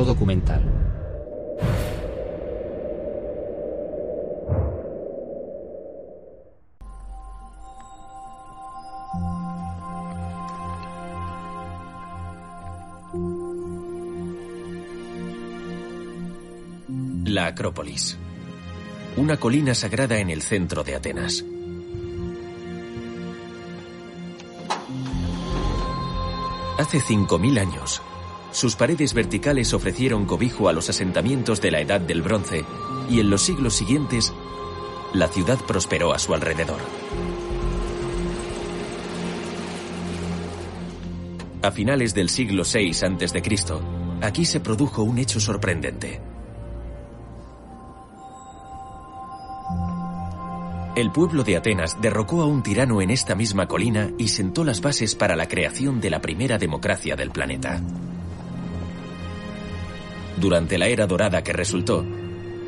Documental. La Acrópolis. Una colina sagrada en el centro de Atenas. Hace 5.000 años, sus paredes verticales ofrecieron cobijo a los asentamientos de la Edad del Bronce y en los siglos siguientes, la ciudad prosperó a su alrededor. A finales del siglo VI a.C., aquí se produjo un hecho sorprendente. El pueblo de Atenas derrocó a un tirano en esta misma colina y sentó las bases para la creación de la primera democracia del planeta. Durante la era dorada que resultó,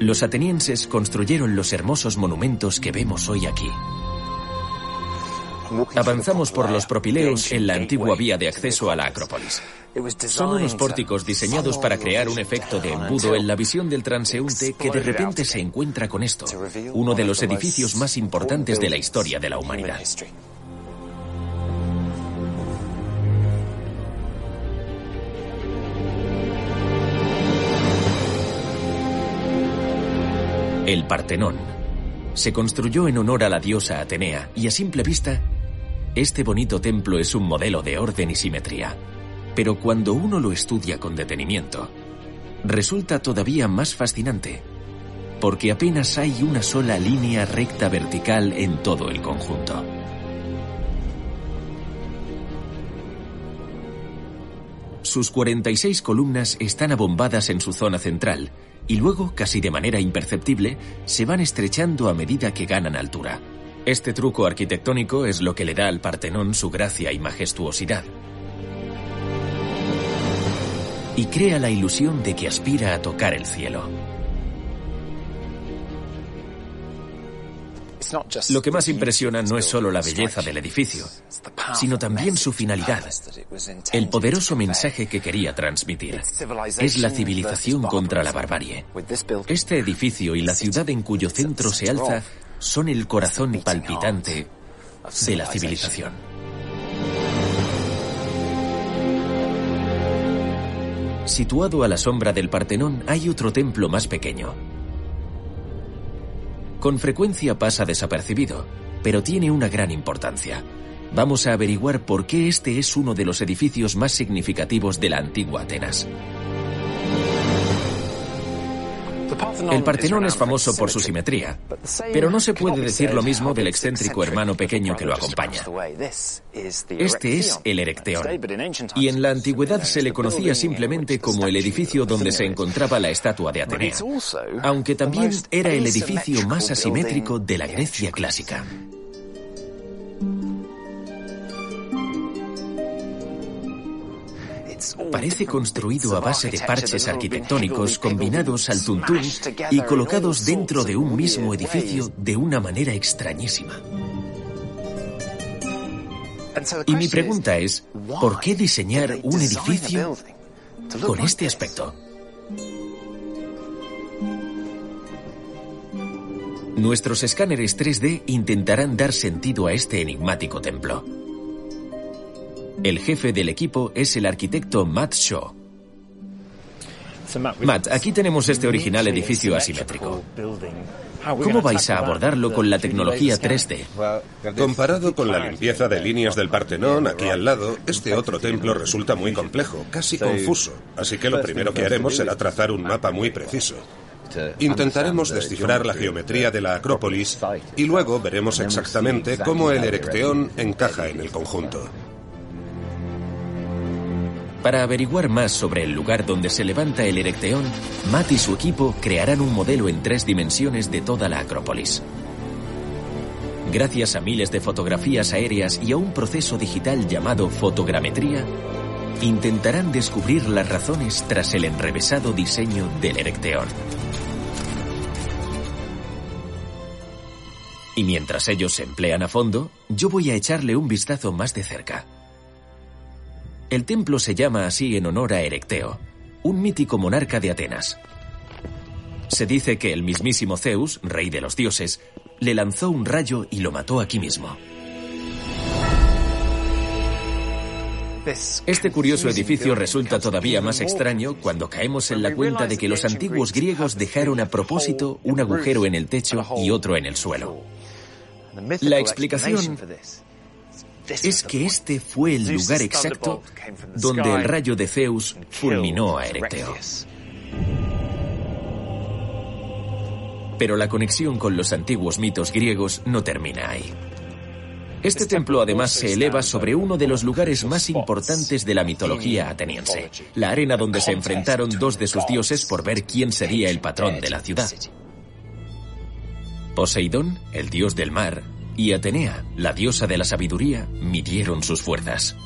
los atenienses construyeron los hermosos monumentos que vemos hoy aquí. Avanzamos por los propileos en la antigua vía de acceso a la Acrópolis. Son unos pórticos diseñados para crear un efecto de embudo en la visión del transeúnte que de repente se encuentra con esto, uno de los edificios más importantes de la historia de la humanidad. El Partenón se construyó en honor a la diosa Atenea y a simple vista, este bonito templo es un modelo de orden y simetría. Pero cuando uno lo estudia con detenimiento, resulta todavía más fascinante, porque apenas hay una sola línea recta vertical en todo el conjunto. Sus 46 columnas están abombadas en su zona central y luego, casi de manera imperceptible, se van estrechando a medida que ganan altura. Este truco arquitectónico es lo que le da al Partenón su gracia y majestuosidad. Y crea la ilusión de que aspira a tocar el cielo. Lo que más impresiona no es solo la belleza del edificio, sino también su finalidad, el poderoso mensaje que quería transmitir. Es la civilización contra la barbarie. Este edificio y la ciudad en cuyo centro se alza son el corazón palpitante de la civilización. Situado a la sombra del Partenón hay otro templo más pequeño, con frecuencia pasa desapercibido, pero tiene una gran importancia. Vamos a averiguar por qué este es uno de los edificios más significativos de la antigua Atenas. El Partenón es famoso por su simetría, pero no se puede decir lo mismo del excéntrico hermano pequeño que lo acompaña. Este es el Erecteón, y en la antigüedad se le conocía simplemente como el edificio donde se encontraba la estatua de Atenea, aunque también era el edificio más asimétrico de la Grecia clásica. Parece construido a base de parches arquitectónicos combinados al tuntún y colocados dentro de un mismo edificio de una manera extrañísima. Y mi pregunta es, ¿por qué diseñar un edificio con este aspecto? Nuestros escáneres 3D intentarán dar sentido a este enigmático templo. El jefe del equipo es el arquitecto Matt Shaw. Matt, aquí tenemos este original edificio asimétrico. ¿Cómo vais a abordarlo con la tecnología 3D? Comparado con la limpieza de líneas del Partenón aquí al lado, este otro templo resulta muy complejo, casi confuso. Así que lo primero que haremos será trazar un mapa muy preciso. Intentaremos descifrar la geometría de la Acrópolis y luego veremos exactamente cómo el Erecteón encaja en el conjunto. Para averiguar más sobre el lugar donde se levanta el Erecteón, Matt y su equipo crearán un modelo en tres dimensiones de toda la Acrópolis. Gracias a miles de fotografías aéreas y a un proceso digital llamado fotogrametría, intentarán descubrir las razones tras el enrevesado diseño del Erecteón. Y mientras ellos se emplean a fondo, yo voy a echarle un vistazo más de cerca. El templo se llama así en honor a Erecteo, un mítico monarca de Atenas. Se dice que el mismísimo Zeus, rey de los dioses, le lanzó un rayo y lo mató aquí mismo. Este curioso edificio resulta todavía más extraño cuando caemos en la cuenta de que los antiguos griegos dejaron a propósito un agujero en el techo y otro en el suelo. La explicación es que este fue el lugar exacto donde el rayo de Zeus fulminó a Erecteo. Pero la conexión con los antiguos mitos griegos no termina ahí. Este templo además se eleva sobre uno de los lugares más importantes de la mitología ateniense, la arena donde se enfrentaron dos de sus dioses por ver quién sería el patrón de la ciudad. Poseidón, el dios del mar, y Atenea, la diosa de la sabiduría, midieron sus fuerzas.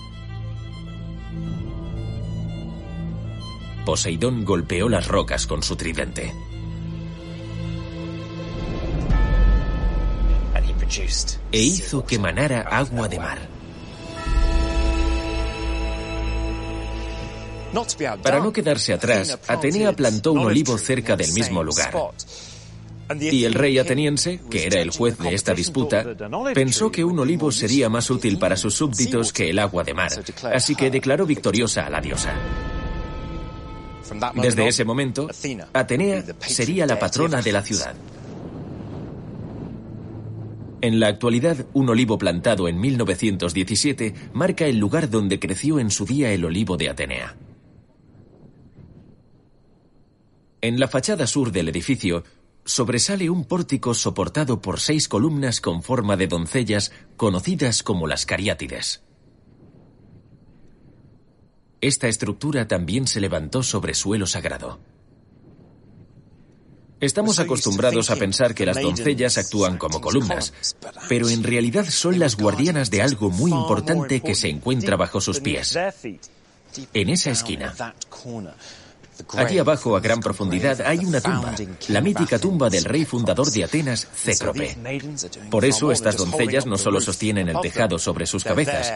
Poseidón golpeó las rocas con su tridente. e hizo que manara agua de mar. Para no quedarse atrás, Atenea plantó un olivo cerca del mismo lugar. Y el rey ateniense, que era el juez de esta disputa, pensó que un olivo sería más útil para sus súbditos que el agua de mar, así que declaró victoriosa a la diosa. Desde ese momento, Atenea sería la patrona de la ciudad. En la actualidad, un olivo plantado en 1917 marca el lugar donde creció en su día el olivo de Atenea. En la fachada sur del edificio sobresale un pórtico soportado por seis columnas con forma de doncellas conocidas como las cariátides. Esta estructura también se levantó sobre suelo sagrado. Estamos acostumbrados a pensar que las doncellas actúan como columnas, pero en realidad son las guardianas de algo muy importante que se encuentra bajo sus pies. En esa esquina. Allí abajo, a gran profundidad, hay una tumba, la mítica tumba del rey fundador de Atenas, Cécrope. Por eso estas doncellas no solo sostienen el tejado sobre sus cabezas,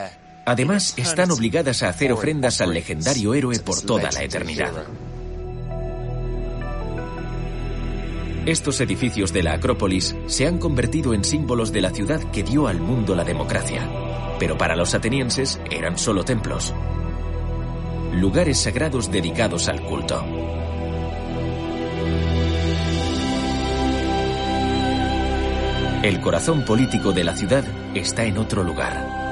además están obligadas a hacer ofrendas al legendario héroe por toda la eternidad. Estos edificios de la Acrópolis se han convertido en símbolos de la ciudad que dio al mundo la democracia. Pero para los atenienses eran solo templos. Lugares sagrados dedicados al culto. El corazón político de la ciudad está en otro lugar.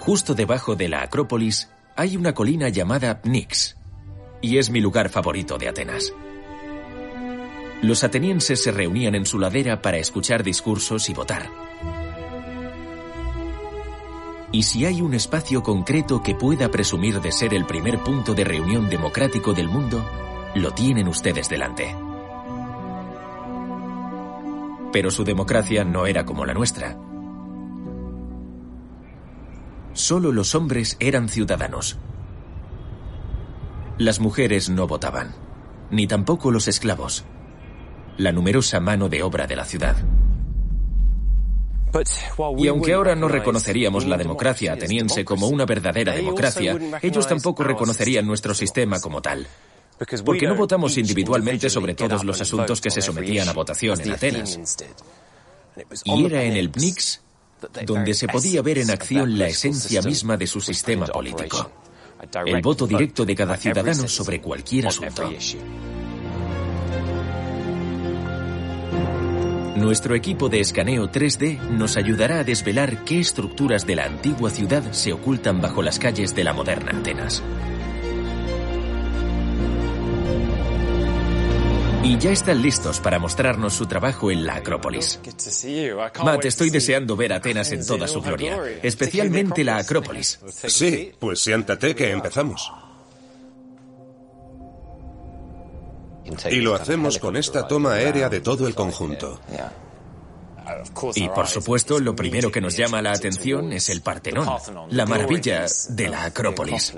Justo debajo de la Acrópolis hay una colina llamada Pnyx, y es mi lugar favorito de Atenas. Los atenienses se reunían en su ladera para escuchar discursos y votar. Y si hay un espacio concreto que pueda presumir de ser el primer punto de reunión democrático del mundo, lo tienen ustedes delante. Pero su democracia no era como la nuestra. Solo los hombres eran ciudadanos. Las mujeres no votaban, ni tampoco los esclavos, la numerosa mano de obra de la ciudad. Y aunque ahora no reconoceríamos la democracia ateniense como una verdadera democracia, ellos tampoco reconocerían nuestro sistema como tal. Porque no votamos individualmente sobre todos los asuntos que se sometían a votación en Atenas. Y era en el PNIX donde se podía ver en acción la esencia misma de su sistema político. El voto directo de cada ciudadano sobre cualquier asunto. Nuestro equipo de escaneo 3D nos ayudará a desvelar qué estructuras de la antigua ciudad se ocultan bajo las calles de la moderna Atenas. Y ya están listos para mostrarnos su trabajo en la Acrópolis. Matt, estoy deseando ver Atenas en toda su gloria, especialmente la Acrópolis. Sí, pues siéntate que empezamos. Y lo hacemos con esta toma aérea de todo el conjunto. Y por supuesto, lo primero que nos llama la atención es el Partenón, la maravilla de la Acrópolis.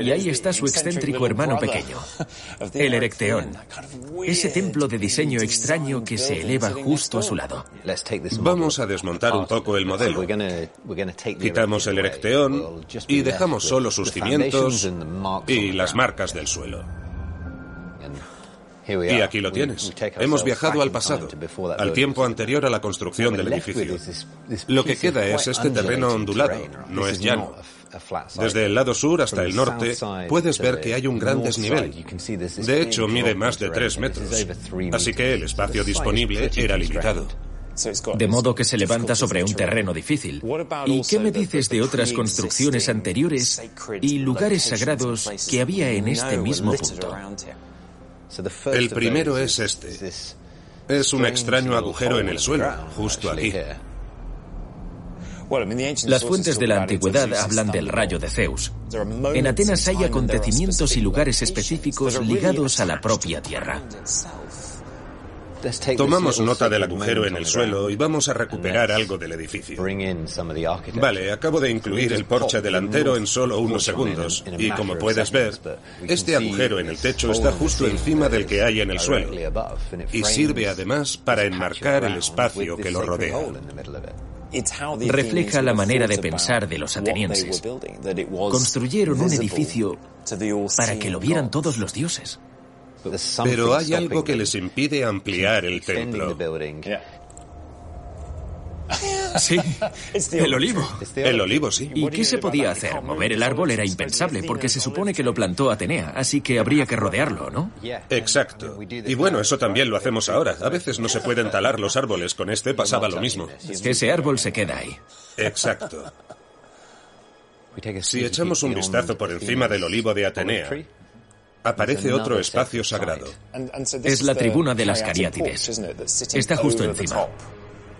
Y ahí está su excéntrico hermano pequeño, el Erecteón, ese templo de diseño extraño que se eleva justo a su lado. Vamos a desmontar un poco el modelo. Quitamos el Erecteón y dejamos solo sus cimientos y las marcas del suelo. Y aquí lo tienes. Hemos viajado al pasado, al tiempo anterior a la construcción del edificio. Lo que queda es este terreno ondulado, no es llano. Desde el lado sur hasta el norte puedes ver que hay un gran desnivel. De hecho, mide más de tres metros, así que el espacio disponible era limitado. De modo que se levanta sobre un terreno difícil. ¿Y qué me dices de otras construcciones anteriores y lugares sagrados que había en este mismo punto? El primero es este. Es un extraño agujero en el suelo, justo aquí. Las fuentes de la antigüedad hablan del rayo de Zeus. En Atenas hay acontecimientos y lugares específicos ligados a la propia Tierra. Tomamos nota del agujero en el suelo y vamos a recuperar algo del edificio. Vale, acabo de incluir el porche delantero en solo unos segundos. Y como puedes ver, este agujero en el techo está justo encima del que hay en el suelo. Y sirve además para enmarcar el espacio que lo rodea. Refleja la manera de pensar de los atenienses. Construyeron un edificio para que lo vieran todos los dioses. Pero hay algo que les impide ampliar el templo. Sí, el olivo. El olivo, sí. ¿Y qué se podía hacer? Mover el árbol era impensable porque se supone que lo plantó Atenea, así que habría que rodearlo, ¿no? Exacto. Y bueno, eso también lo hacemos ahora. A veces no se pueden talar los árboles. Con este pasaba lo mismo. Ese árbol se queda ahí. Exacto. Si echamos un vistazo por encima del olivo de Atenea, aparece otro espacio sagrado. Es la tribuna de las cariátides. Está justo encima.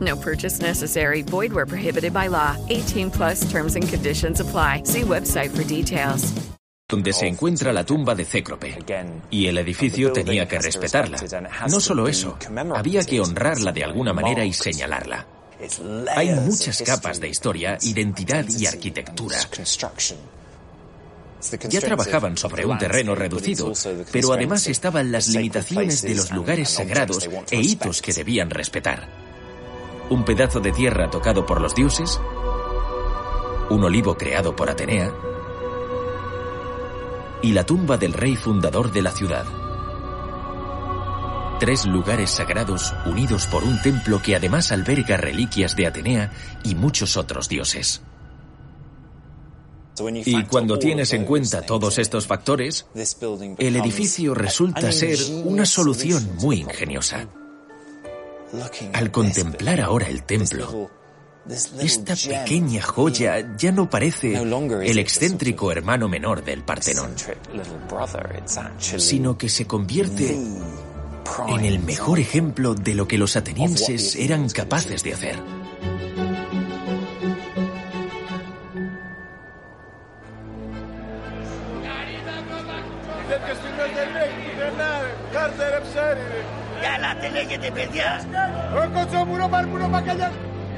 No purchase necessary. Void where prohibited by law. 18 plus terms and conditions apply. See website for details. Donde se encuentra la tumba de Cécrope. Y el edificio tenía que respetarla. No solo eso, había que honrarla de alguna manera y señalarla. Hay muchas capas de historia, identidad y arquitectura. Ya trabajaban sobre un terreno reducido, pero además estaban las limitaciones de los lugares sagrados e hitos que debían respetar. Un pedazo de tierra tocado por los dioses, un olivo creado por Atenea y la tumba del rey fundador de la ciudad. Tres lugares sagrados unidos por un templo que además alberga reliquias de Atenea y muchos otros dioses. Y cuando tienes en cuenta todos estos factores, el edificio resulta ser una solución muy ingeniosa. Al contemplar ahora el templo, esta pequeña joya ya no parece el excéntrico hermano menor del Partenón, sino que se convierte en el mejor ejemplo de lo que los atenienses eran capaces de hacer.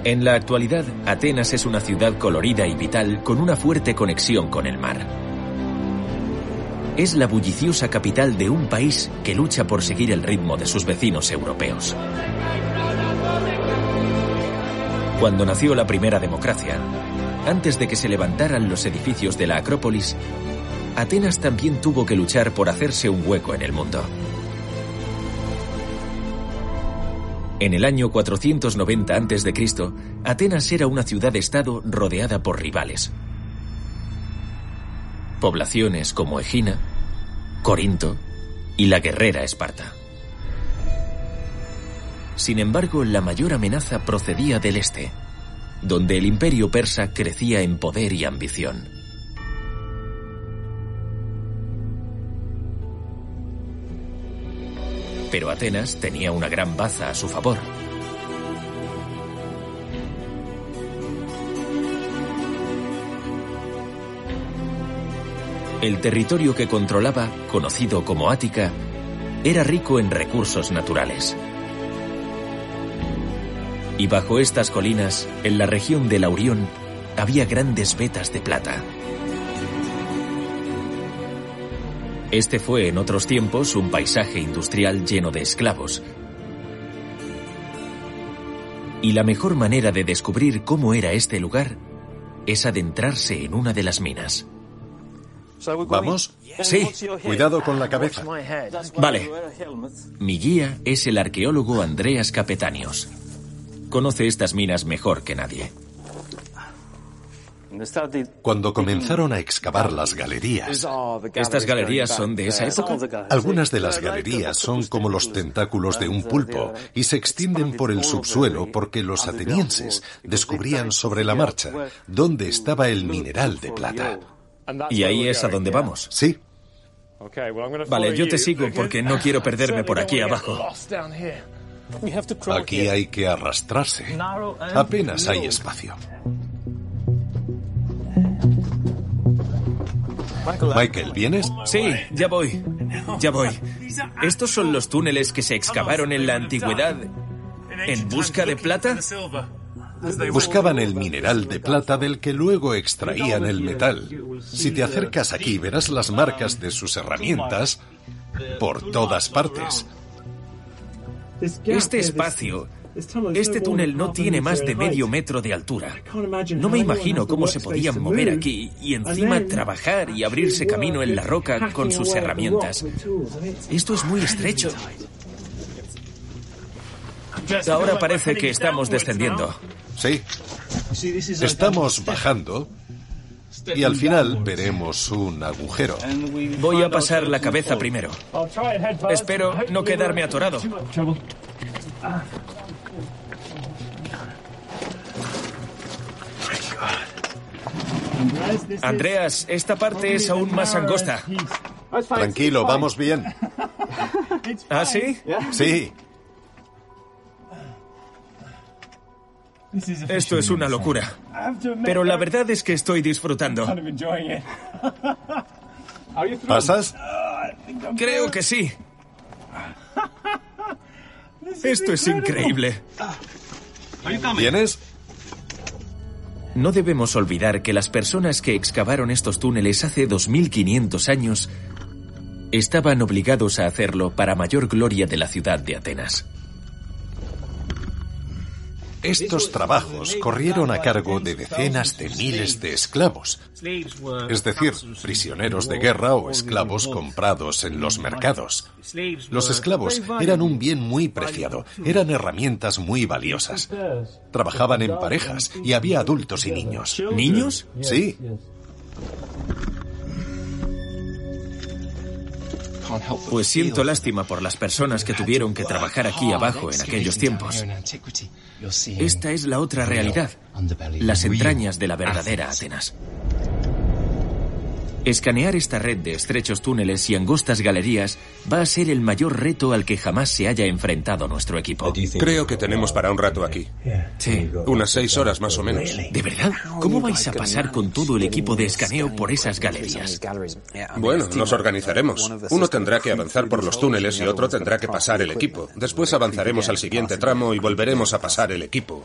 En la actualidad, Atenas es una ciudad colorida y vital con una fuerte conexión con el mar. Es la bulliciosa capital de un país que lucha por seguir el ritmo de sus vecinos europeos. Cuando nació la primera democracia, antes de que se levantaran los edificios de la Acrópolis, Atenas también tuvo que luchar por hacerse un hueco en el mundo. En el año 490 a.C., Atenas era una ciudad-estado rodeada por rivales. Poblaciones como Egina, Corinto y la guerrera Esparta. Sin embargo, la mayor amenaza procedía del este, donde el imperio persa crecía en poder y ambición. Pero Atenas tenía una gran baza a su favor. El territorio que controlaba, conocido como Ática, era rico en recursos naturales. Y bajo estas colinas, en la región de Laurión, había grandes vetas de plata. Este fue en otros tiempos un paisaje industrial lleno de esclavos. Y la mejor manera de descubrir cómo era este lugar es adentrarse en una de las minas. ¿Vamos? Sí, cuidado con la cabeza. Vale. Mi guía es el arqueólogo Andreas Capetanios. Conoce estas minas mejor que nadie. Cuando comenzaron a excavar las galerías. ¿Estas galerías son de esa época? Algunas de las galerías son como los tentáculos de un pulpo y se extienden por el subsuelo porque los atenienses descubrían sobre la marcha dónde estaba el mineral de plata. ¿Y ahí es a donde vamos? Sí. Vale, yo te sigo porque no quiero perderme por aquí abajo. Aquí hay que arrastrarse. Apenas hay espacio. Michael, ¿vienes? Sí, ya voy. Ya voy. ¿Estos son los túneles que se excavaron en la antigüedad en busca de plata? Buscaban el mineral de plata del que luego extraían el metal. Si te acercas aquí verás las marcas de sus herramientas por todas partes. Este espacio este túnel no tiene más de medio metro de altura. No me imagino cómo se podían mover aquí y encima trabajar y abrirse camino en la roca con sus herramientas. Esto es muy estrecho. Ahora parece que estamos descendiendo. Sí. Estamos bajando y al final veremos un agujero. Voy a pasar la cabeza primero. Espero no quedarme atorado. Andreas, esta parte es aún más angosta. Tranquilo, vamos bien. ¿Ah, sí? Sí. Esto es una locura. Pero la verdad es que estoy disfrutando. ¿Pasas? Creo que sí. Esto es increíble. ¿Vienes? No debemos olvidar que las personas que excavaron estos túneles hace 2500 años estaban obligados a hacerlo para mayor gloria de la ciudad de Atenas. Estos trabajos corrieron a cargo de decenas de miles de esclavos, es decir, prisioneros de guerra o esclavos comprados en los mercados. Los esclavos eran un bien muy preciado, eran herramientas muy valiosas. Trabajaban en parejas y había adultos y niños. ¿Niños? Sí. Pues siento lástima por las personas que tuvieron que trabajar aquí abajo en aquellos tiempos. Esta es la otra realidad, las entrañas de la verdadera Atenas. Escanear esta red de estrechos túneles y angostas galerías va a ser el mayor reto al que jamás se haya enfrentado nuestro equipo. Creo que tenemos para un rato aquí. Sí. Unas seis horas más o menos. ¿De verdad? ¿Cómo vais a pasar con todo el equipo de escaneo por esas galerías? Bueno, nos organizaremos. Uno tendrá que avanzar por los túneles y otro tendrá que pasar el equipo. Después avanzaremos al siguiente tramo y volveremos a pasar el equipo.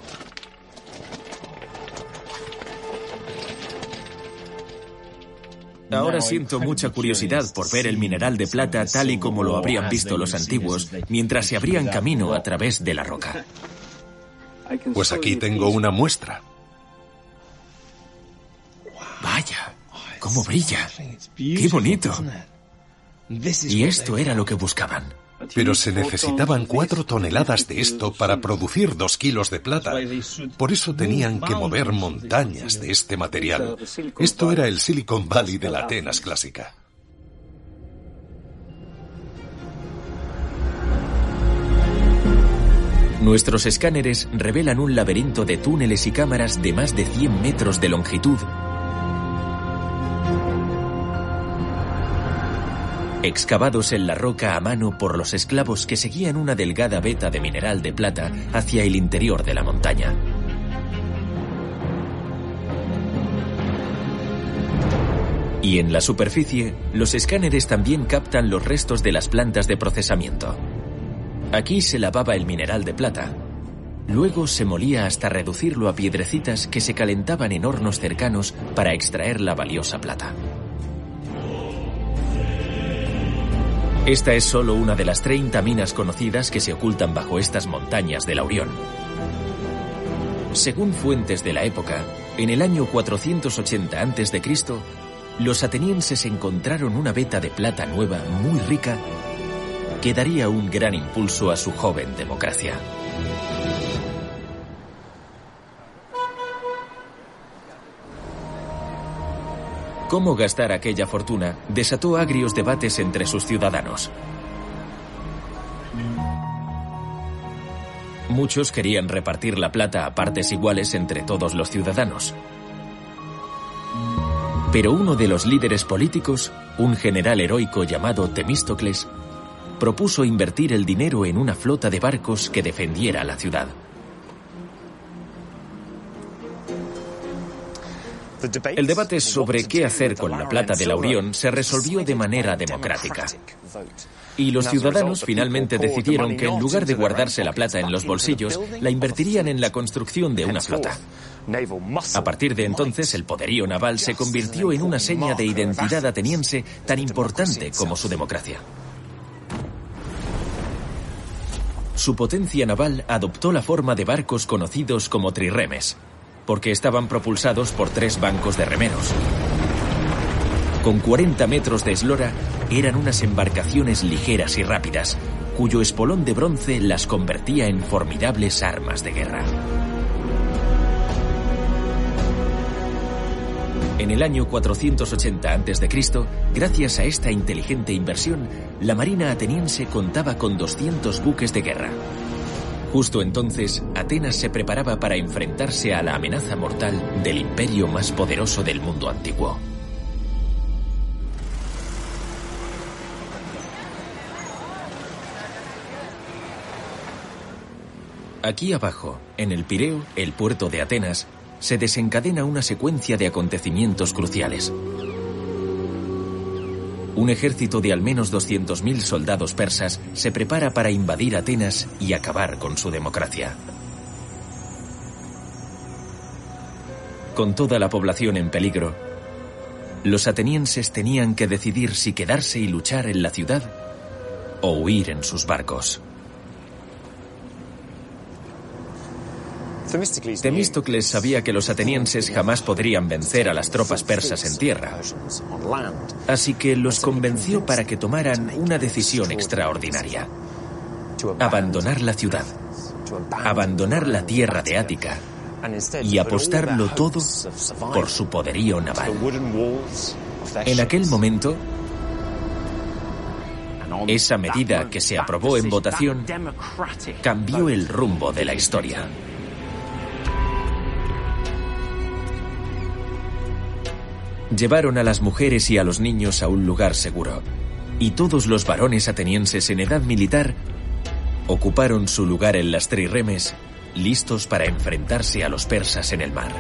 Ahora siento mucha curiosidad por ver el mineral de plata tal y como lo habrían visto los antiguos mientras se abrían camino a través de la roca. Pues aquí tengo una muestra. Vaya, cómo brilla. Qué bonito. Y esto era lo que buscaban. Pero se necesitaban cuatro toneladas de esto para producir dos kilos de plata. Por eso tenían que mover montañas de este material. Esto era el Silicon Valley de la Atenas clásica. Nuestros escáneres revelan un laberinto de túneles y cámaras de más de 100 metros de longitud excavados en la roca a mano por los esclavos que seguían una delgada veta de mineral de plata hacia el interior de la montaña. Y en la superficie, los escáneres también captan los restos de las plantas de procesamiento. Aquí se lavaba el mineral de plata. Luego se molía hasta reducirlo a piedrecitas que se calentaban en hornos cercanos para extraer la valiosa plata. Esta es solo una de las 30 minas conocidas que se ocultan bajo estas montañas de Laurión. Según fuentes de la época, en el año 480 a.C., los atenienses encontraron una veta de plata nueva muy rica que daría un gran impulso a su joven democracia. Cómo gastar aquella fortuna desató agrios debates entre sus ciudadanos. Muchos querían repartir la plata a partes iguales entre todos los ciudadanos. Pero uno de los líderes políticos, un general heroico llamado Temístocles, propuso invertir el dinero en una flota de barcos que defendiera la ciudad. El debate sobre qué hacer con la plata de Laurión se resolvió de manera democrática. Y los ciudadanos finalmente decidieron que en lugar de guardarse la plata en los bolsillos, la invertirían en la construcción de una flota. A partir de entonces, el poderío naval se convirtió en una seña de identidad ateniense tan importante como su democracia. Su potencia naval adoptó la forma de barcos conocidos como triremes, porque estaban propulsados por tres bancos de remeros. Con 40 metros de eslora, eran unas embarcaciones ligeras y rápidas, cuyo espolón de bronce las convertía en formidables armas de guerra. En el año 480 a.C., gracias a esta inteligente inversión, la Marina ateniense contaba con 200 buques de guerra, Justo entonces, Atenas se preparaba para enfrentarse a la amenaza mortal del imperio más poderoso del mundo antiguo. Aquí abajo, en el Pireo, el puerto de Atenas, se desencadena una secuencia de acontecimientos cruciales un ejército de al menos 200.000 soldados persas se prepara para invadir Atenas y acabar con su democracia. Con toda la población en peligro, los atenienses tenían que decidir si quedarse y luchar en la ciudad o huir en sus barcos. Temístocles sabía que los atenienses jamás podrían vencer a las tropas persas en tierra, así que los convenció para que tomaran una decisión extraordinaria. Abandonar la ciudad, abandonar la tierra de Ática y apostarlo todo por su poderío naval. En aquel momento, esa medida que se aprobó en votación cambió el rumbo de la historia. Llevaron a las mujeres y a los niños a un lugar seguro, y todos los varones atenienses en edad militar ocuparon su lugar en las trirremes, listos para enfrentarse a los persas en el mar.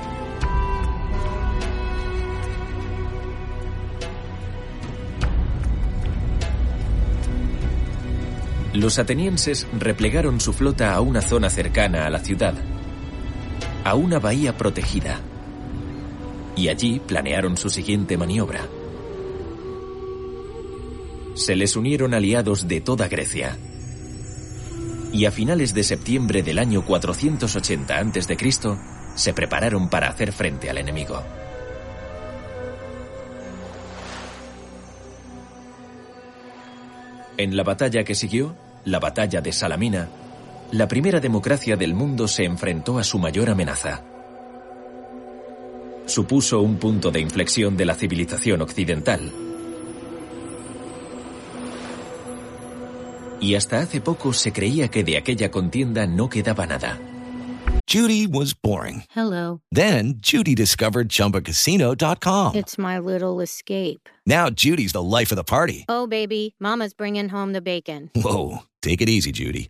Los atenienses replegaron su flota a una zona cercana a la ciudad, a una bahía protegida, y allí planearon su siguiente maniobra. Se les unieron aliados de toda Grecia, y a finales de septiembre del año 480 a.C. se prepararon para hacer frente al enemigo. En la batalla que siguió, la batalla de Salamina, la primera democracia del mundo se enfrentó a su mayor amenaza. Supuso un punto de inflexión de la civilización occidental. Y hasta hace poco se creía que de aquella contienda no quedaba nada. Judy was boring. Hello. Then Judy discovered chumbacasino.com. It's my little escape. Now Judy's the life of the party. Oh, baby, Mama's bringing home the bacon. Whoa. Take it easy, Judy.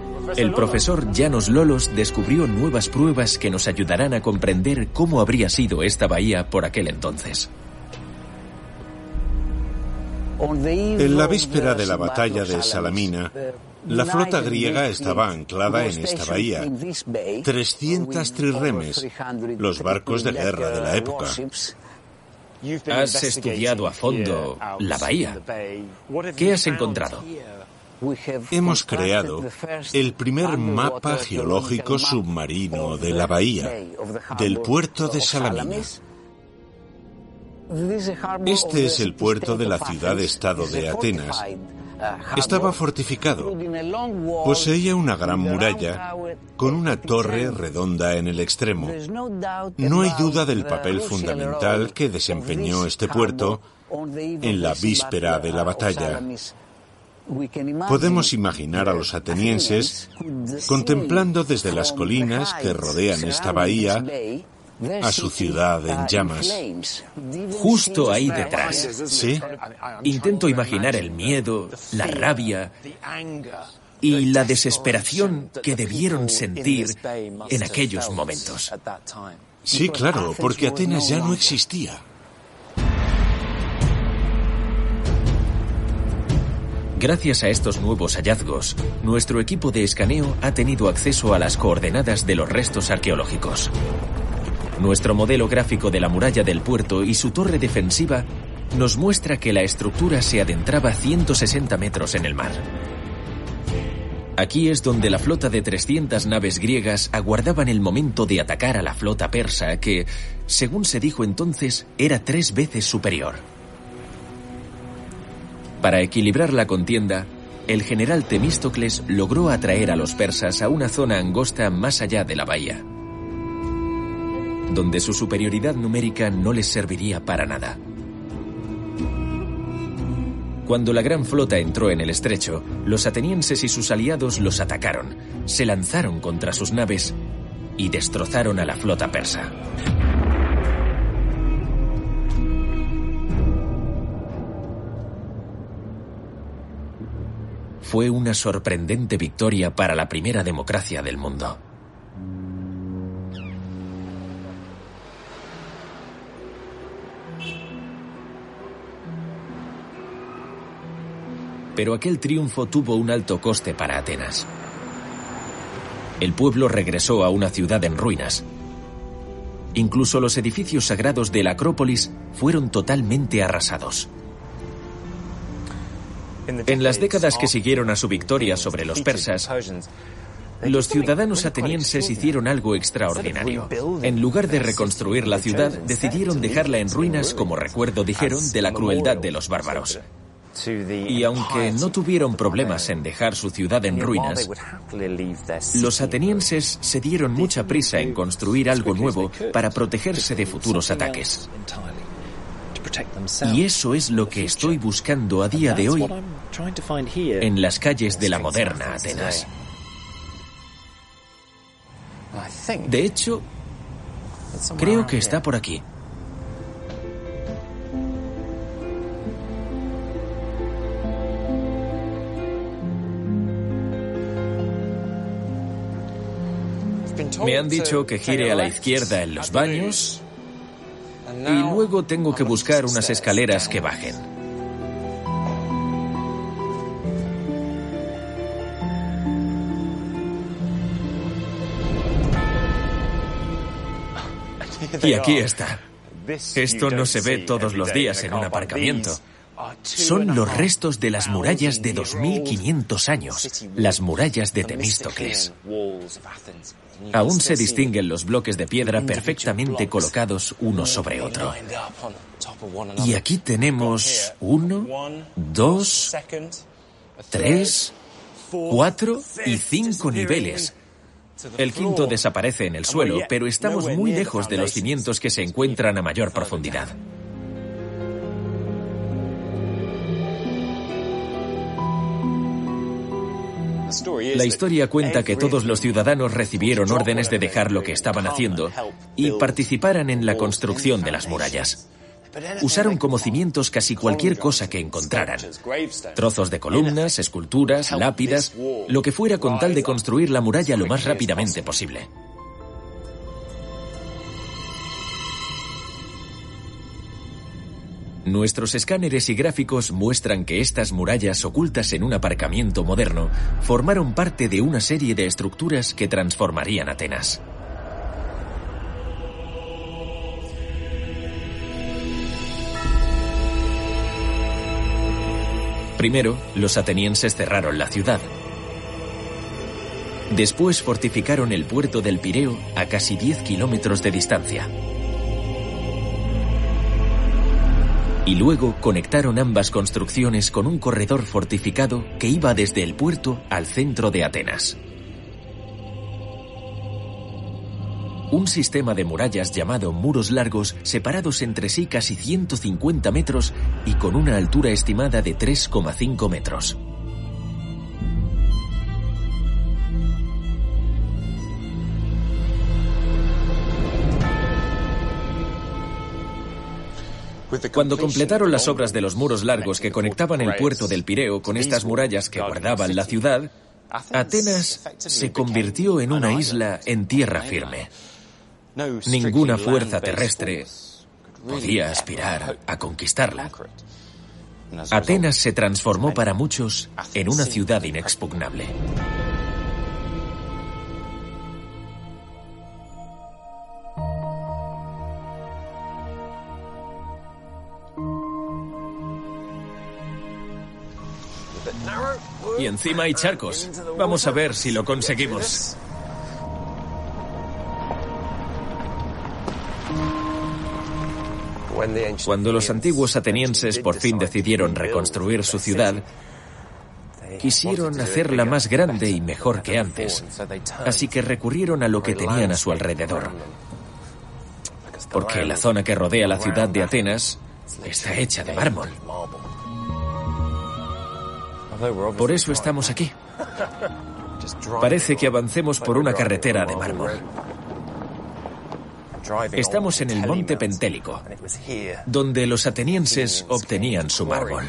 el profesor Janos Lolos descubrió nuevas pruebas que nos ayudarán a comprender cómo habría sido esta bahía por aquel entonces. En la víspera de la batalla de Salamina, la flota griega estaba anclada en esta bahía. 300 trirremes, los barcos de guerra de la época. Has estudiado a fondo la bahía. ¿Qué has encontrado? Hemos creado el primer mapa geológico submarino de la bahía, del puerto de Salamina. Este es el puerto de la ciudad-estado de Atenas. Estaba fortificado. Poseía una gran muralla con una torre redonda en el extremo. No hay duda del papel fundamental que desempeñó este puerto en la víspera de la batalla. Podemos imaginar a los atenienses contemplando desde las colinas que rodean esta bahía a su ciudad en llamas. Justo ahí detrás. Sí. Intento imaginar el miedo, la rabia y la desesperación que debieron sentir en aquellos momentos. Sí, claro, porque Atenas ya no existía. Gracias a estos nuevos hallazgos, nuestro equipo de escaneo ha tenido acceso a las coordenadas de los restos arqueológicos. Nuestro modelo gráfico de la muralla del puerto y su torre defensiva nos muestra que la estructura se adentraba 160 metros en el mar. Aquí es donde la flota de 300 naves griegas aguardaban el momento de atacar a la flota persa que, según se dijo entonces, era tres veces superior. Para equilibrar la contienda, el general Temístocles logró atraer a los persas a una zona angosta más allá de la bahía, donde su superioridad numérica no les serviría para nada. Cuando la gran flota entró en el estrecho, los atenienses y sus aliados los atacaron, se lanzaron contra sus naves y destrozaron a la flota persa. Fue una sorprendente victoria para la primera democracia del mundo. Pero aquel triunfo tuvo un alto coste para Atenas. el pueblo regresó a una ciudad en ruinas. Incluso los edificios sagrados de la Acrópolis fueron totalmente arrasados. En las décadas que siguieron a su victoria sobre los persas, los ciudadanos atenienses hicieron algo extraordinario. En lugar de reconstruir la ciudad, decidieron dejarla en ruinas como recuerdo, dijeron, de la crueldad de los bárbaros. Y aunque no tuvieron problemas en dejar su ciudad en ruinas, los atenienses se dieron mucha prisa en construir algo nuevo para protegerse de futuros ataques. Y eso es lo que estoy buscando a día de hoy en las calles de la moderna Atenas. De hecho, creo que está por aquí. Me han dicho que gire a la izquierda en los baños y luego tengo que buscar unas escaleras que bajen. Y aquí está. Esto no se ve todos los días en un aparcamiento. Son los restos de las murallas de 2500 años, las murallas de Temístocles. Aún se distinguen los bloques de piedra perfectamente colocados uno sobre otro. Y aquí tenemos uno, dos, tres, cuatro y cinco niveles. El quinto desaparece en el suelo, pero estamos muy lejos de los cimientos que se encuentran a mayor profundidad. La historia cuenta que todos los ciudadanos recibieron órdenes de dejar lo que estaban haciendo y participaran en la construcción de las murallas. Usaron como cimientos casi cualquier cosa que encontraran. Trozos de columnas, esculturas, lápidas, lo que fuera con tal de construir la muralla lo más rápidamente posible. Nuestros escáneres y gráficos muestran que estas murallas ocultas en un aparcamiento moderno formaron parte de una serie de estructuras que transformarían Atenas. Primero, los atenienses cerraron la ciudad. Después fortificaron el puerto del Pireo a casi 10 kilómetros de distancia. Y luego conectaron ambas construcciones con un corredor fortificado que iba desde el puerto al centro de Atenas. Un sistema de murallas llamado muros largos separados entre sí casi 150 metros y con una altura estimada de 3,5 metros. Cuando completaron las obras de los muros largos que conectaban el puerto del Pireo con estas murallas que guardaban la ciudad, Atenas se convirtió en una isla en tierra firme. Ninguna fuerza terrestre podía aspirar a conquistarla. Atenas se transformó para muchos en una ciudad inexpugnable. Y encima hay charcos. Vamos a ver si lo conseguimos. Cuando los antiguos atenienses por fin decidieron reconstruir su ciudad, quisieron hacerla más grande y mejor que antes, así que recurrieron a lo que tenían a su alrededor. Porque la zona que rodea la ciudad de Atenas está hecha de mármol. Por eso estamos aquí. Parece que avancemos por una carretera de mármol. Estamos en el monte Pentélico, donde los atenienses obtenían su mármol.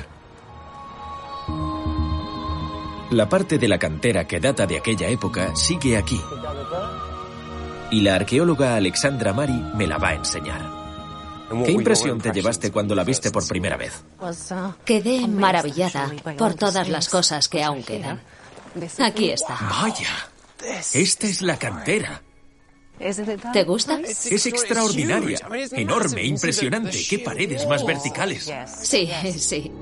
La parte de la cantera que data de aquella época sigue aquí. Y la arqueóloga Alexandra Mari me la va a enseñar. ¿Qué impresión te llevaste cuando la viste por primera vez? Quedé maravillada por todas las cosas que aún quedan. Aquí está. Vaya. Esta es la cantera. ¿Te gusta? Es extraordinaria, enorme, impresionante. ¡Qué paredes más verticales! Sí, sí.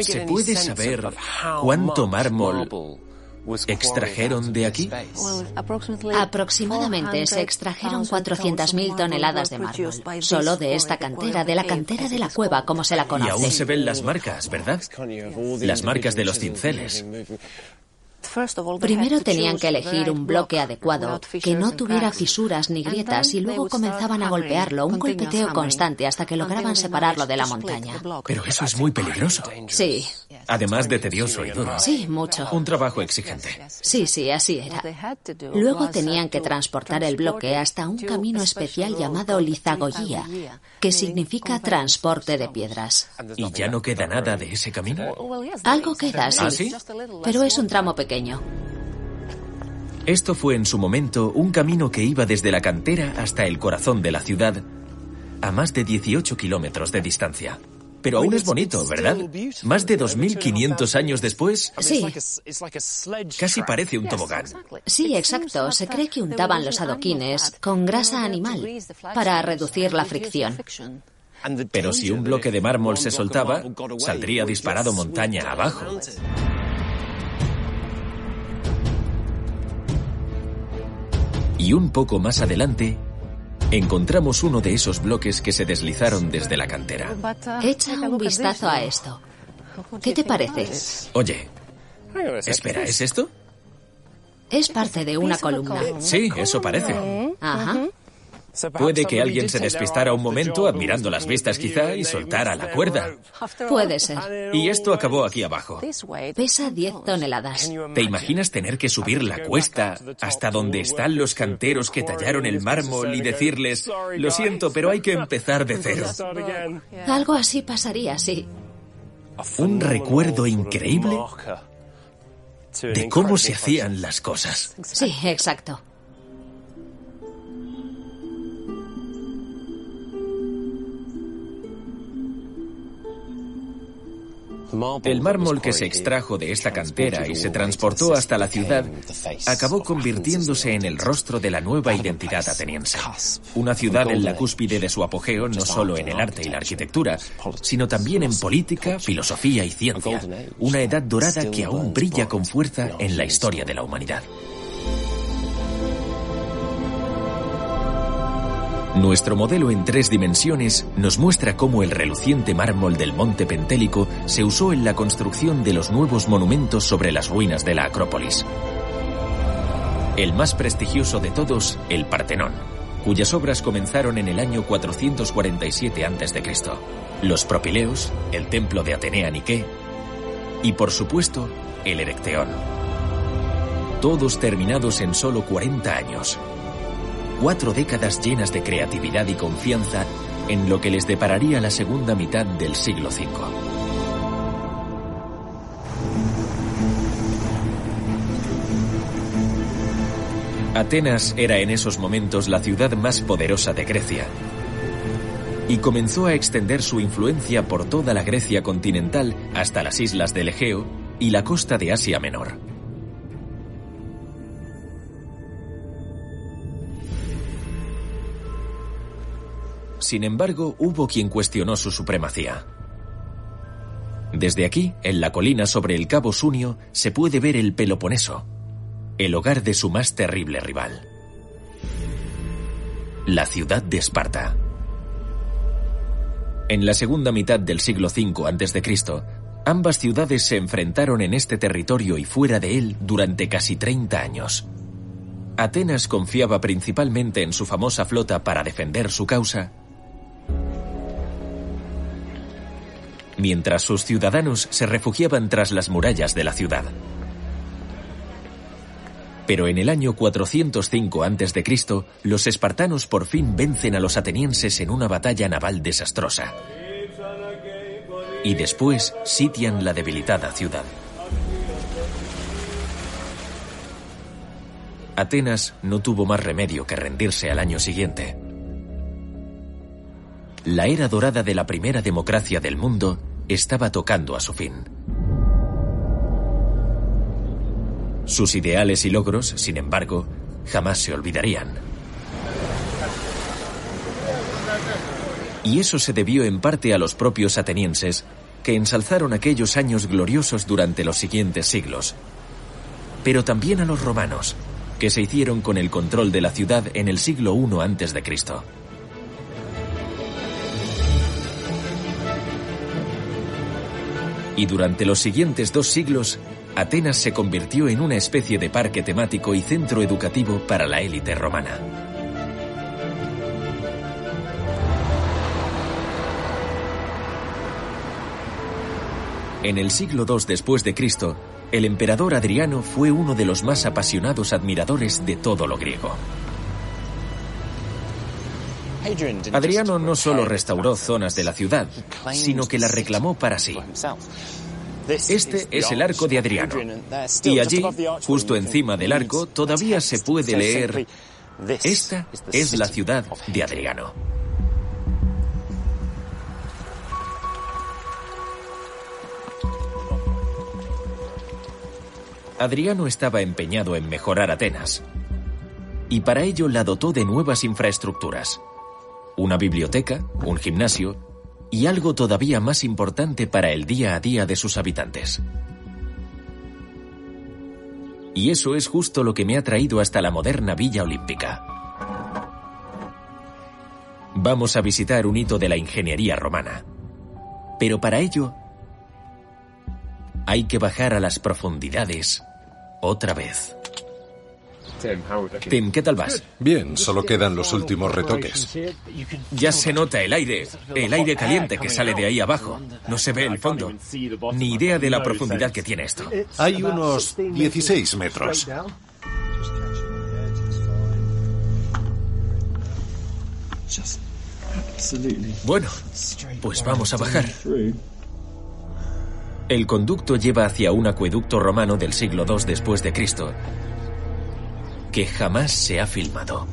¿Se puede saber cuánto mármol extrajeron de aquí? Aproximadamente se extrajeron 400.000 toneladas de mármol, solo de esta cantera, de la cantera de la cueva, como se la conoce. Y aún se ven las marcas, ¿verdad? Las marcas de los cinceles. Primero tenían que elegir un bloque adecuado, que no tuviera fisuras ni grietas, y luego comenzaban a golpearlo, un golpeteo constante hasta que lograban separarlo de la montaña. Pero eso es muy peligroso. Sí. Además de tedioso y duro. Sí, mucho. Un trabajo exigente. Sí, sí, así era. Luego tenían que transportar el bloque hasta un camino especial llamado Lizagoyía, que significa transporte de piedras. ¿Y ya no queda nada de ese camino? Algo queda, ¿Ah, sí. Pero es un tramo pequeño. Esto fue en su momento un camino que iba desde la cantera hasta el corazón de la ciudad, a más de 18 kilómetros de distancia. Pero aún es bonito, ¿verdad? Más de 2.500 años después. Sí. Casi parece un tobogán. Sí, exacto. Se cree que untaban los adoquines con grasa animal para reducir la fricción. Pero si un bloque de mármol se soltaba, saldría disparado montaña abajo. Y un poco más adelante, encontramos uno de esos bloques que se deslizaron desde la cantera. Echa un vistazo a esto. ¿Qué te parece? Oye, espera, ¿es esto? Es parte de una columna. Sí, eso parece. Ajá. Puede que alguien se despistara un momento admirando las vistas quizá y soltara la cuerda. Puede ser. Y esto acabó aquí abajo. Pesa 10 toneladas. ¿Te imaginas tener que subir la cuesta hasta donde están los canteros que tallaron el mármol y decirles, lo siento, pero hay que empezar de cero? Algo así pasaría, sí. Un recuerdo increíble de cómo se hacían las cosas. Sí, exacto. El mármol que se extrajo de esta cantera y se transportó hasta la ciudad acabó convirtiéndose en el rostro de la nueva identidad ateniense. Una ciudad en la cúspide de su apogeo no solo en el arte y la arquitectura, sino también en política, filosofía y ciencia. Una edad dorada que aún brilla con fuerza en la historia de la humanidad. Nuestro modelo en tres dimensiones nos muestra cómo el reluciente mármol del Monte Pentélico se usó en la construcción de los nuevos monumentos sobre las ruinas de la Acrópolis. El más prestigioso de todos, el Partenón, cuyas obras comenzaron en el año 447 a.C., los Propileos, el templo de Atenea Nike y, por supuesto, el Erecteón. Todos terminados en solo 40 años, cuatro décadas llenas de creatividad y confianza en lo que les depararía la segunda mitad del siglo V. Atenas era en esos momentos la ciudad más poderosa de Grecia y comenzó a extender su influencia por toda la Grecia continental hasta las islas del Egeo y la costa de Asia Menor. Sin embargo, hubo quien cuestionó su supremacía. Desde aquí, en la colina sobre el cabo Sunio, se puede ver el Peloponeso, el hogar de su más terrible rival. La ciudad de Esparta. En la segunda mitad del siglo V a.C., ambas ciudades se enfrentaron en este territorio y fuera de él durante casi 30 años. Atenas confiaba principalmente en su famosa flota para defender su causa mientras sus ciudadanos se refugiaban tras las murallas de la ciudad. Pero en el año 405 a.C., los espartanos por fin vencen a los atenienses en una batalla naval desastrosa. Y después sitian la debilitada ciudad. Atenas no tuvo más remedio que rendirse al año siguiente. La era dorada de la primera democracia del mundo estaba tocando a su fin. Sus ideales y logros, sin embargo, jamás se olvidarían. Y eso se debió en parte a los propios atenienses, que ensalzaron aquellos años gloriosos durante los siguientes siglos, pero también a los romanos, que se hicieron con el control de la ciudad en el siglo I a.C. Y durante los siguientes dos siglos, Atenas se convirtió en una especie de parque temático y centro educativo para la élite romana. En el siglo II después de Cristo, el emperador Adriano fue uno de los más apasionados admiradores de todo lo griego. Adriano no solo restauró zonas de la ciudad, sino que las reclamó para sí. Este es el arco de Adriano. Y allí, justo encima del arco, todavía se puede leer, esta es la ciudad de Adriano. Adriano estaba empeñado en mejorar Atenas, y para ello la dotó de nuevas infraestructuras. Una biblioteca, un gimnasio y algo todavía más importante para el día a día de sus habitantes. Y eso es justo lo que me ha traído hasta la moderna Villa Olímpica. Vamos a visitar un hito de la ingeniería romana. Pero para ello hay que bajar a las profundidades otra vez. Tim, ¿qué tal vas? Bien, solo quedan los últimos retoques. Ya se nota el aire, el aire caliente que sale de ahí abajo. No se ve el fondo. Ni idea de la profundidad que tiene esto. Hay unos 16 metros. Bueno, pues vamos a bajar. El conducto lleva hacia un acueducto romano del siglo II después de Cristo, que jamás se ha filmado.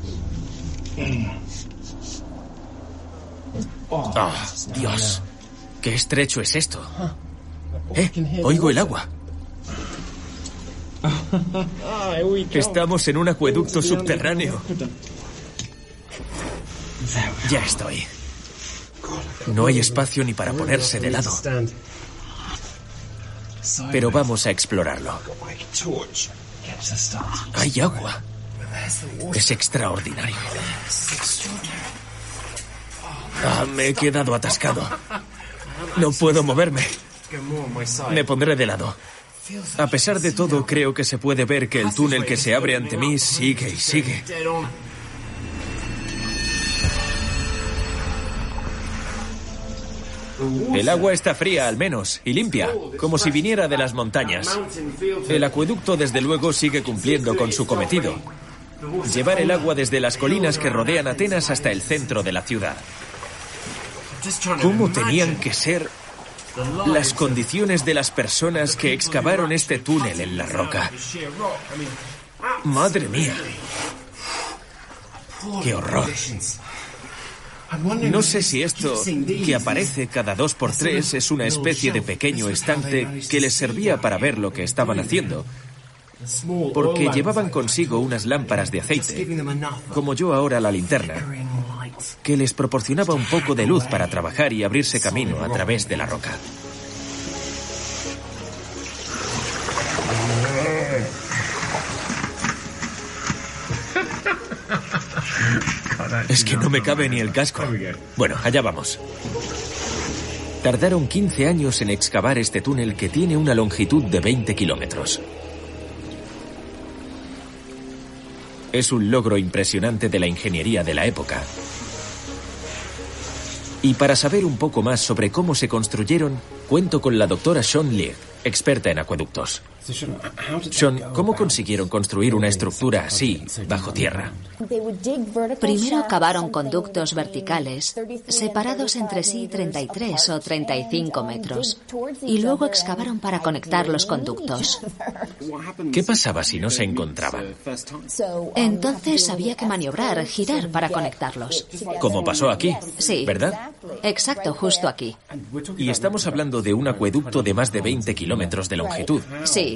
¡Oh, Dios! ¡Qué estrecho es esto! ¡Eh! Oigo el agua. Estamos en un acueducto subterráneo. Ya estoy. No hay espacio ni para ponerse de lado pero vamos a explorarlo. Hay agua. Es extraordinario. Ah, me he quedado atascado. No puedo moverme. Me pondré de lado. A pesar de todo, creo que se puede ver que el túnel que se abre ante mí sigue y sigue. El agua está fría al menos y limpia, como si viniera de las montañas. El acueducto desde luego sigue cumpliendo con su cometido. Llevar el agua desde las colinas que rodean Atenas hasta el centro de la ciudad. ¿Cómo tenían que ser las condiciones de las personas que excavaron este túnel en la roca? Madre mía. ¡Qué horror! No sé si esto, que aparece cada dos por tres, es una especie de pequeño estante que les servía para ver lo que estaban haciendo. Porque llevaban consigo unas lámparas de aceite, como yo ahora la linterna, que les proporcionaba un poco de luz para trabajar y abrirse camino a través de la roca. Es que no me cabe ni el casco. Bueno, allá vamos. Tardaron 15 años en excavar este túnel que tiene una longitud de 20 kilómetros. Es un logro impresionante de la ingeniería de la época. Y para saber un poco más sobre cómo se construyeron, cuento con la doctora Sean Lee, experta en acueductos. Sean, ¿cómo consiguieron construir una estructura así bajo tierra? Primero cavaron conductos verticales, separados entre sí 33 o 35 metros, y luego excavaron para conectar los conductos. ¿Qué pasaba si no se encontraban? Entonces había que maniobrar, girar para conectarlos. Como pasó aquí, Sí. ¿verdad? Exacto, justo aquí. Y estamos hablando de un acueducto de más de 20 kilómetros de longitud. Sí.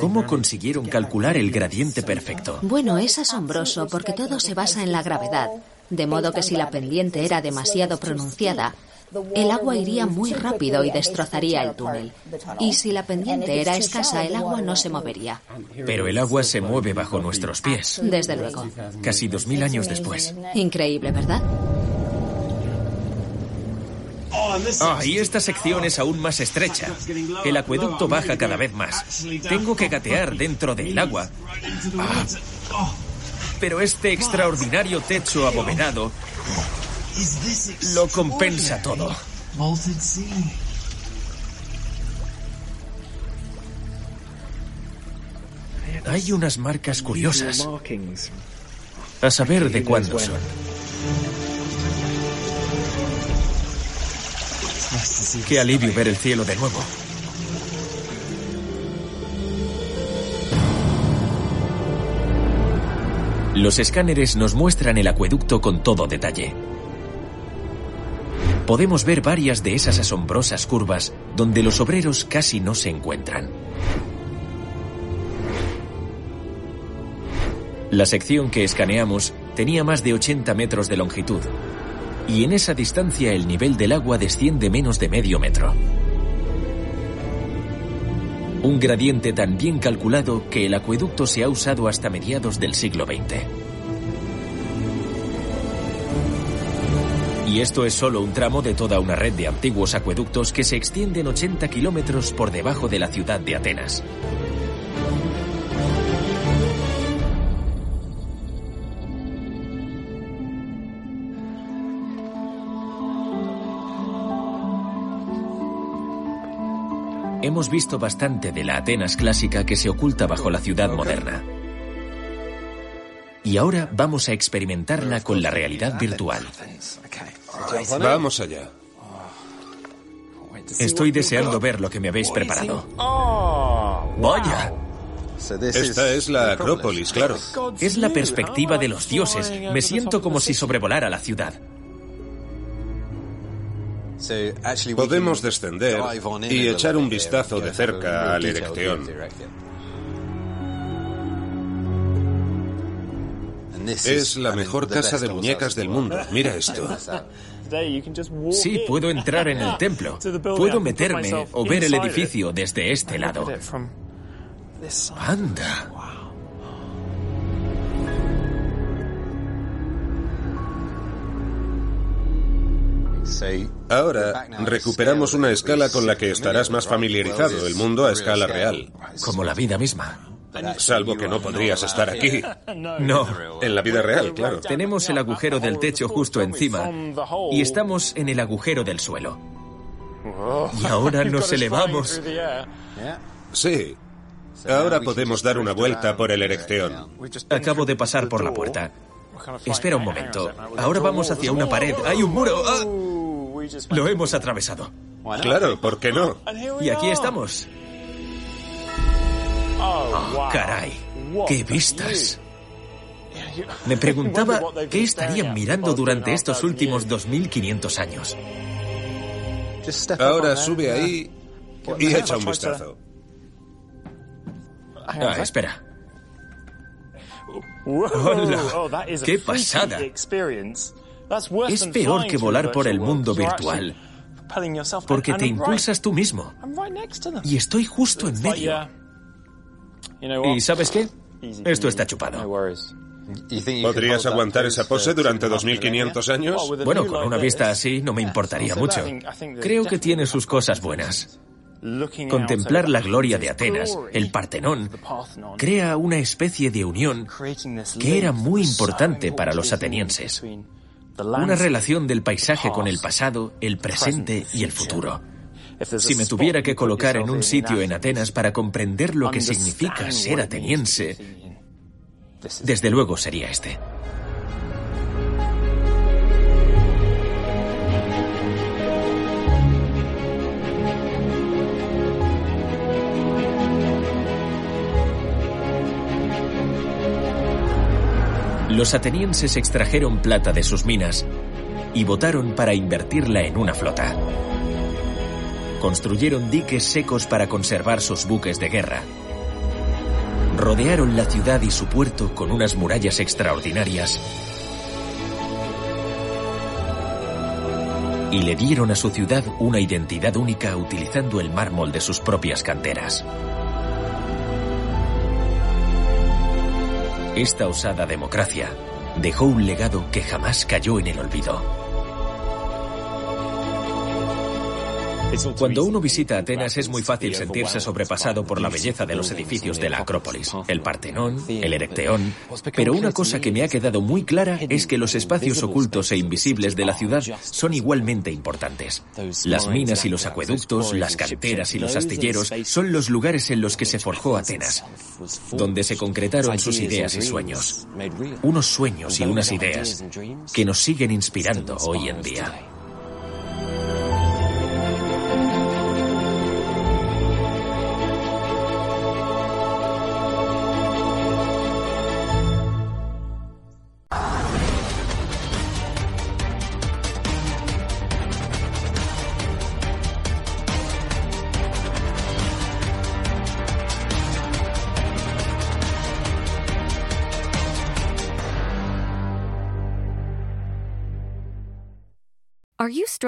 ¿Cómo consiguieron calcular el gradiente perfecto? Bueno, es asombroso porque todo se basa en la gravedad, de modo que si la pendiente era demasiado pronunciada, el agua iría muy rápido y destrozaría el túnel. Y si la pendiente era escasa, el agua no se movería. Pero el agua se mueve bajo nuestros pies. Desde luego. Casi dos mil años después. Increíble, ¿verdad? Ah, y esta sección es aún más estrecha. El acueducto baja cada vez más. Tengo que gatear dentro del agua. Ah. Pero este extraordinario techo abovedado lo compensa todo. Hay unas marcas curiosas. A saber de cuándo son. Qué alivio ver el cielo de nuevo. Los escáneres nos muestran el acueducto con todo detalle. Podemos ver varias de esas asombrosas curvas donde los obreros casi no se encuentran. La sección que escaneamos tenía más de 80 metros de longitud y en esa distancia el nivel del agua desciende menos de medio metro. Un gradiente tan bien calculado que el acueducto se ha usado hasta mediados del siglo XX. Y esto es solo un tramo de toda una red de antiguos acueductos que se extienden 80 kilómetros por debajo de la ciudad de Atenas. Hemos visto bastante de la Atenas clásica que se oculta bajo la ciudad moderna. Y ahora vamos a experimentarla con la realidad virtual. Vamos allá. Estoy deseando ver lo que me habéis preparado. ¡Vaya! Esta es la Acrópolis, claro. Es la perspectiva de los dioses. Me siento como si sobrevolara la ciudad. Podemos descender y echar un vistazo de cerca al Erecteón. Es la mejor casa de muñecas del mundo. Mira esto. Sí, puedo entrar en el templo. Puedo meterme o ver el edificio desde este lado. Anda. Ahora recuperamos una escala con la que estarás más familiarizado, el mundo a escala real. Como la vida misma. Salvo que no podrías estar aquí. No. En la vida real, claro. Tenemos el agujero del techo justo encima y estamos en el agujero del suelo. Y ahora nos elevamos. Sí. Ahora podemos dar una vuelta por el Erecteón. Acabo de pasar por la puerta. Espera un momento. Ahora vamos hacia una pared. ¡Hay un muro! ¡Ah! Lo hemos atravesado. Claro, ¿por qué no? Y aquí estamos. Oh, caray, qué vistas. Me preguntaba qué estarían mirando durante estos últimos 2500 años. Ahora sube ahí y echa un vistazo. Ah, espera. ¡Hola! ¡Qué pasada! Es peor que volar por el mundo virtual, porque te impulsas tú mismo. Y estoy justo en medio. ¿Y sabes qué? Esto está chupado. ¿Podrías aguantar esa pose durante 2500 años? Bueno, con una vista así no me importaría mucho. Creo que tiene sus cosas buenas. Contemplar la gloria de Atenas, el Partenón, crea una especie de unión que era muy importante para los atenienses. Una relación del paisaje con el pasado, el presente y el futuro. Si me tuviera que colocar en un sitio en Atenas para comprender lo que significa ser ateniense, desde luego sería este. Los atenienses extrajeron plata de sus minas y votaron para invertirla en una flota. Construyeron diques secos para conservar sus buques de guerra. Rodearon la ciudad y su puerto con unas murallas extraordinarias y le dieron a su ciudad una identidad única utilizando el mármol de sus propias canteras. Esta osada democracia dejó un legado que jamás cayó en el olvido. Cuando uno visita Atenas es muy fácil sentirse sobrepasado por la belleza de los edificios de la Acrópolis, el Partenón, el Erecteón, pero una cosa que me ha quedado muy clara es que los espacios ocultos e invisibles de la ciudad son igualmente importantes. Las minas y los acueductos, las canteras y los astilleros son los lugares en los que se forjó Atenas, donde se concretaron sus ideas y sueños. Unos sueños y unas ideas que nos siguen inspirando hoy en día.